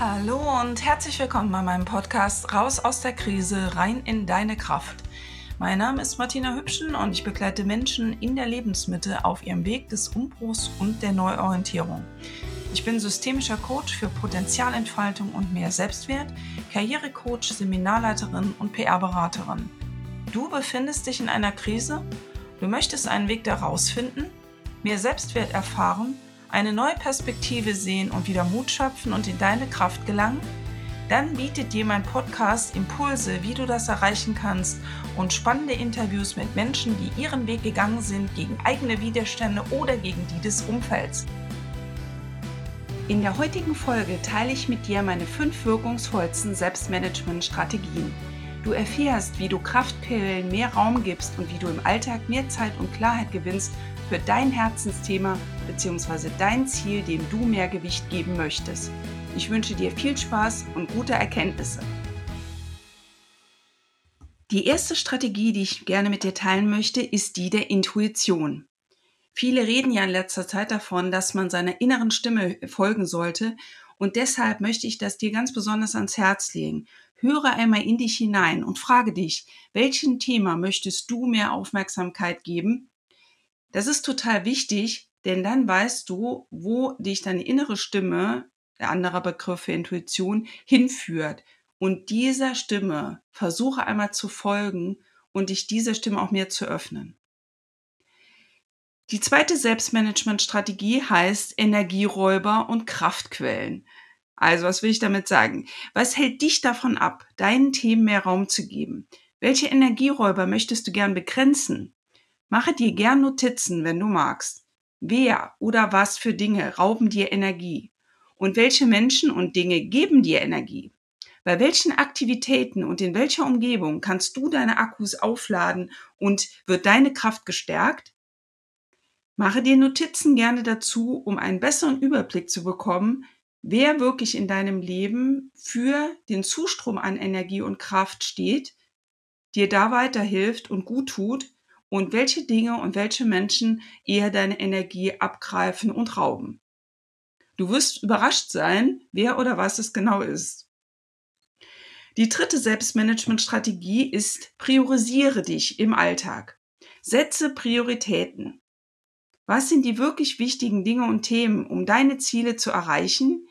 Hallo und herzlich willkommen bei meinem Podcast Raus aus der Krise, rein in deine Kraft. Mein Name ist Martina Hübschen und ich begleite Menschen in der Lebensmitte auf ihrem Weg des Umbruchs und der Neuorientierung. Ich bin systemischer Coach für Potenzialentfaltung und mehr Selbstwert, Karrierecoach, Seminarleiterin und PR-Beraterin. Du befindest dich in einer Krise? Du möchtest einen Weg daraus finden? Mehr Selbstwert erfahren? Eine neue Perspektive sehen und wieder Mut schöpfen und in deine Kraft gelangen? Dann bietet dir mein Podcast Impulse, wie du das erreichen kannst und spannende Interviews mit Menschen, die ihren Weg gegangen sind gegen eigene Widerstände oder gegen die des Umfelds. In der heutigen Folge teile ich mit dir meine fünf wirkungsvollsten Selbstmanagement-Strategien. Du erfährst, wie du Kraftquellen mehr Raum gibst und wie du im Alltag mehr Zeit und Klarheit gewinnst für dein Herzensthema bzw. dein Ziel, dem du mehr Gewicht geben möchtest. Ich wünsche dir viel Spaß und gute Erkenntnisse. Die erste Strategie, die ich gerne mit dir teilen möchte, ist die der Intuition. Viele reden ja in letzter Zeit davon, dass man seiner inneren Stimme folgen sollte und deshalb möchte ich das dir ganz besonders ans Herz legen. Höre einmal in dich hinein und frage dich, welchem Thema möchtest du mehr Aufmerksamkeit geben? Das ist total wichtig, denn dann weißt du, wo dich deine innere Stimme, der andere Begriff für Intuition, hinführt. Und dieser Stimme versuche einmal zu folgen und dich dieser Stimme auch mehr zu öffnen. Die zweite Selbstmanagement-Strategie heißt Energieräuber und Kraftquellen. Also, was will ich damit sagen? Was hält dich davon ab, deinen Themen mehr Raum zu geben? Welche Energieräuber möchtest du gern begrenzen? Mache dir gern Notizen, wenn du magst. Wer oder was für Dinge rauben dir Energie? Und welche Menschen und Dinge geben dir Energie? Bei welchen Aktivitäten und in welcher Umgebung kannst du deine Akkus aufladen und wird deine Kraft gestärkt? Mache dir Notizen gerne dazu, um einen besseren Überblick zu bekommen, wer wirklich in deinem Leben für den Zustrom an Energie und Kraft steht, dir da weiterhilft und gut tut und welche Dinge und welche Menschen eher deine Energie abgreifen und rauben. Du wirst überrascht sein, wer oder was es genau ist. Die dritte Selbstmanagement-Strategie ist, priorisiere dich im Alltag. Setze Prioritäten. Was sind die wirklich wichtigen Dinge und Themen, um deine Ziele zu erreichen?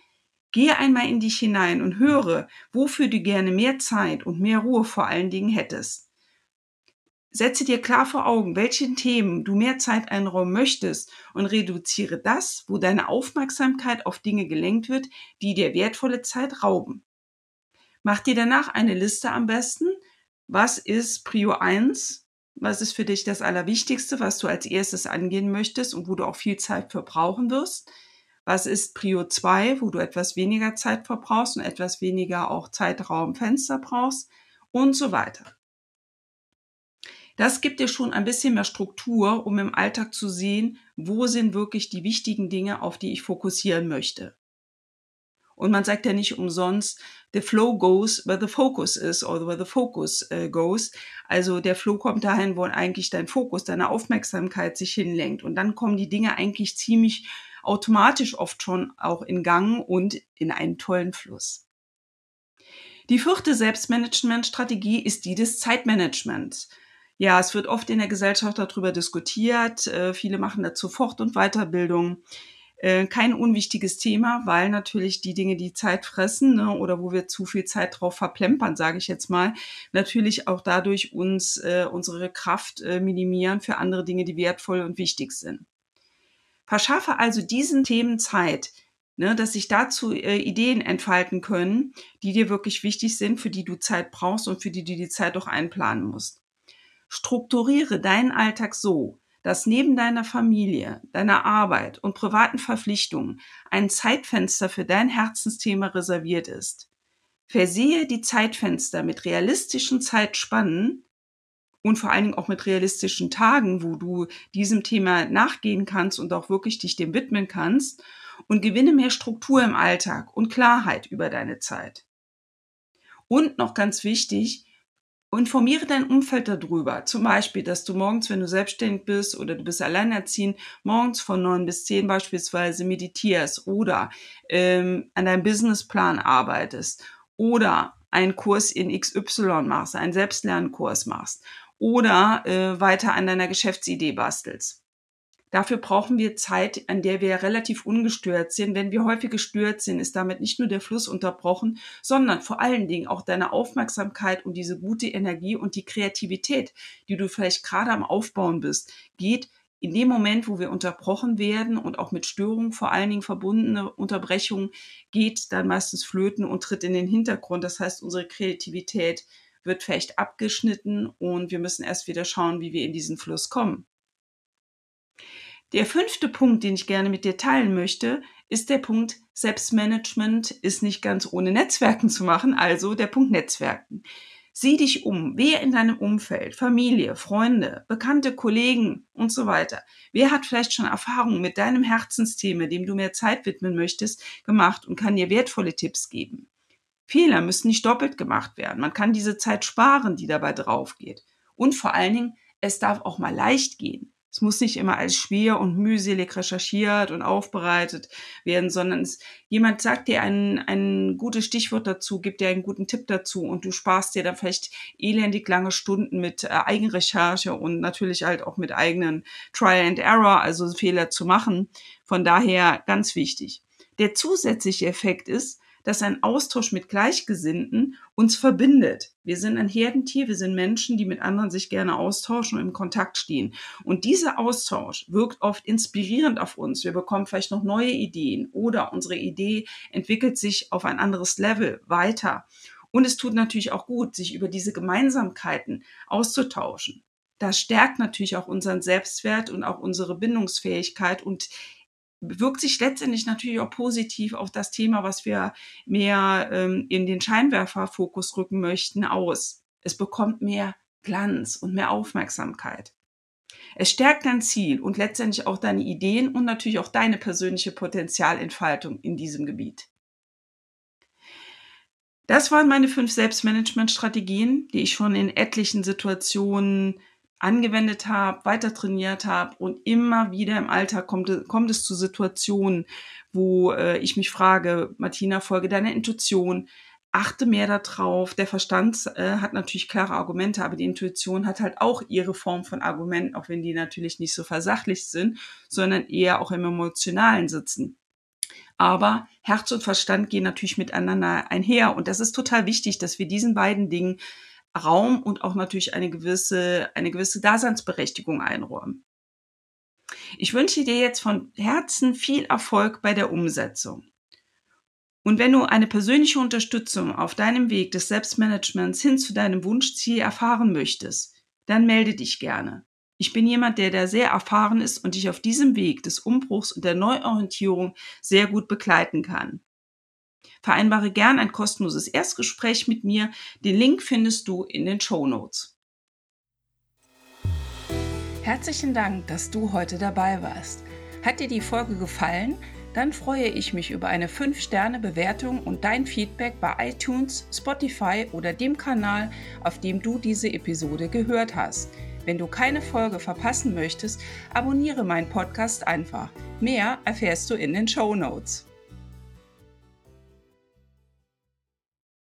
Gehe einmal in dich hinein und höre, wofür du gerne mehr Zeit und mehr Ruhe vor allen Dingen hättest. Setze dir klar vor Augen, welchen Themen du mehr Zeit einräumen möchtest und reduziere das, wo deine Aufmerksamkeit auf Dinge gelenkt wird, die dir wertvolle Zeit rauben. Mach dir danach eine Liste am besten. Was ist Prio 1? Was ist für dich das Allerwichtigste, was du als erstes angehen möchtest und wo du auch viel Zeit für brauchen wirst? Was ist Prio 2, wo du etwas weniger Zeit verbrauchst und etwas weniger auch Zeitraumfenster brauchst und so weiter. Das gibt dir schon ein bisschen mehr Struktur, um im Alltag zu sehen, wo sind wirklich die wichtigen Dinge, auf die ich fokussieren möchte. Und man sagt ja nicht umsonst, the flow goes where the focus is or where the focus uh, goes. Also der Flow kommt dahin, wo eigentlich dein Fokus, deine Aufmerksamkeit sich hinlenkt. Und dann kommen die Dinge eigentlich ziemlich automatisch oft schon auch in Gang und in einen tollen Fluss. Die vierte Selbstmanagement-Strategie ist die des Zeitmanagements. Ja, es wird oft in der Gesellschaft darüber diskutiert. Äh, viele machen dazu Fort- und Weiterbildung. Äh, kein unwichtiges Thema, weil natürlich die Dinge, die Zeit fressen ne, oder wo wir zu viel Zeit drauf verplempern, sage ich jetzt mal, natürlich auch dadurch uns äh, unsere Kraft äh, minimieren für andere Dinge, die wertvoll und wichtig sind. Verschaffe also diesen Themen Zeit, ne, dass sich dazu äh, Ideen entfalten können, die dir wirklich wichtig sind, für die du Zeit brauchst und für die du die Zeit auch einplanen musst. Strukturiere deinen Alltag so, dass neben deiner Familie, deiner Arbeit und privaten Verpflichtungen ein Zeitfenster für dein Herzensthema reserviert ist. Versehe die Zeitfenster mit realistischen Zeitspannen und vor allen Dingen auch mit realistischen Tagen, wo du diesem Thema nachgehen kannst und auch wirklich dich dem widmen kannst und gewinne mehr Struktur im Alltag und Klarheit über deine Zeit. Und noch ganz wichtig, informiere dein Umfeld darüber. Zum Beispiel, dass du morgens, wenn du selbstständig bist oder du bist alleinerziehend, morgens von neun bis zehn beispielsweise meditierst oder ähm, an deinem Businessplan arbeitest oder einen Kurs in XY machst, einen Selbstlernkurs machst oder äh, weiter an deiner Geschäftsidee bastelst. Dafür brauchen wir Zeit, an der wir relativ ungestört sind. Wenn wir häufig gestört sind, ist damit nicht nur der Fluss unterbrochen, sondern vor allen Dingen auch deine Aufmerksamkeit und diese gute Energie und die Kreativität, die du vielleicht gerade am Aufbauen bist, geht in dem Moment, wo wir unterbrochen werden und auch mit Störungen vor allen Dingen verbundene Unterbrechungen, geht dann meistens flöten und tritt in den Hintergrund. Das heißt, unsere Kreativität wird vielleicht abgeschnitten und wir müssen erst wieder schauen, wie wir in diesen Fluss kommen. Der fünfte Punkt, den ich gerne mit dir teilen möchte, ist der Punkt Selbstmanagement ist nicht ganz ohne Netzwerken zu machen, also der Punkt Netzwerken. Sieh dich um, wer in deinem Umfeld, Familie, Freunde, bekannte Kollegen und so weiter, wer hat vielleicht schon Erfahrungen mit deinem Herzensthema, dem du mehr Zeit widmen möchtest, gemacht und kann dir wertvolle Tipps geben. Fehler müssen nicht doppelt gemacht werden. Man kann diese Zeit sparen, die dabei drauf geht. Und vor allen Dingen, es darf auch mal leicht gehen. Es muss nicht immer als schwer und mühselig recherchiert und aufbereitet werden, sondern es, jemand sagt dir ein, ein gutes Stichwort dazu, gibt dir einen guten Tipp dazu und du sparst dir dann vielleicht elendig lange Stunden mit äh, Eigenrecherche und natürlich halt auch mit eigenen Trial and Error, also Fehler zu machen. Von daher ganz wichtig. Der zusätzliche Effekt ist, dass ein Austausch mit Gleichgesinnten uns verbindet. Wir sind ein Herdentier, wir sind Menschen, die mit anderen sich gerne austauschen und im Kontakt stehen. Und dieser Austausch wirkt oft inspirierend auf uns. Wir bekommen vielleicht noch neue Ideen oder unsere Idee entwickelt sich auf ein anderes Level weiter. Und es tut natürlich auch gut, sich über diese Gemeinsamkeiten auszutauschen. Das stärkt natürlich auch unseren Selbstwert und auch unsere Bindungsfähigkeit und wirkt sich letztendlich natürlich auch positiv auf das Thema, was wir mehr ähm, in den Scheinwerferfokus rücken möchten, aus. Es bekommt mehr Glanz und mehr Aufmerksamkeit. Es stärkt dein Ziel und letztendlich auch deine Ideen und natürlich auch deine persönliche Potenzialentfaltung in diesem Gebiet. Das waren meine fünf Selbstmanagement-Strategien, die ich schon in etlichen Situationen angewendet habe, weiter trainiert habe und immer wieder im Alltag kommt, kommt es zu Situationen, wo äh, ich mich frage, Martina, folge deiner Intuition, achte mehr darauf. Der Verstand äh, hat natürlich klare Argumente, aber die Intuition hat halt auch ihre Form von Argumenten, auch wenn die natürlich nicht so versachlicht sind, sondern eher auch im Emotionalen sitzen. Aber Herz und Verstand gehen natürlich miteinander einher. Und das ist total wichtig, dass wir diesen beiden Dingen Raum und auch natürlich eine gewisse, eine gewisse Daseinsberechtigung einräumen. Ich wünsche dir jetzt von Herzen viel Erfolg bei der Umsetzung. Und wenn du eine persönliche Unterstützung auf deinem Weg des Selbstmanagements hin zu deinem Wunschziel erfahren möchtest, dann melde dich gerne. Ich bin jemand, der da sehr erfahren ist und dich auf diesem Weg des Umbruchs und der Neuorientierung sehr gut begleiten kann. Vereinbare gern ein kostenloses Erstgespräch mit mir. Den Link findest du in den Show Notes. Herzlichen Dank, dass du heute dabei warst. Hat dir die Folge gefallen? Dann freue ich mich über eine 5-Sterne-Bewertung und dein Feedback bei iTunes, Spotify oder dem Kanal, auf dem du diese Episode gehört hast. Wenn du keine Folge verpassen möchtest, abonniere meinen Podcast einfach. Mehr erfährst du in den Show Notes.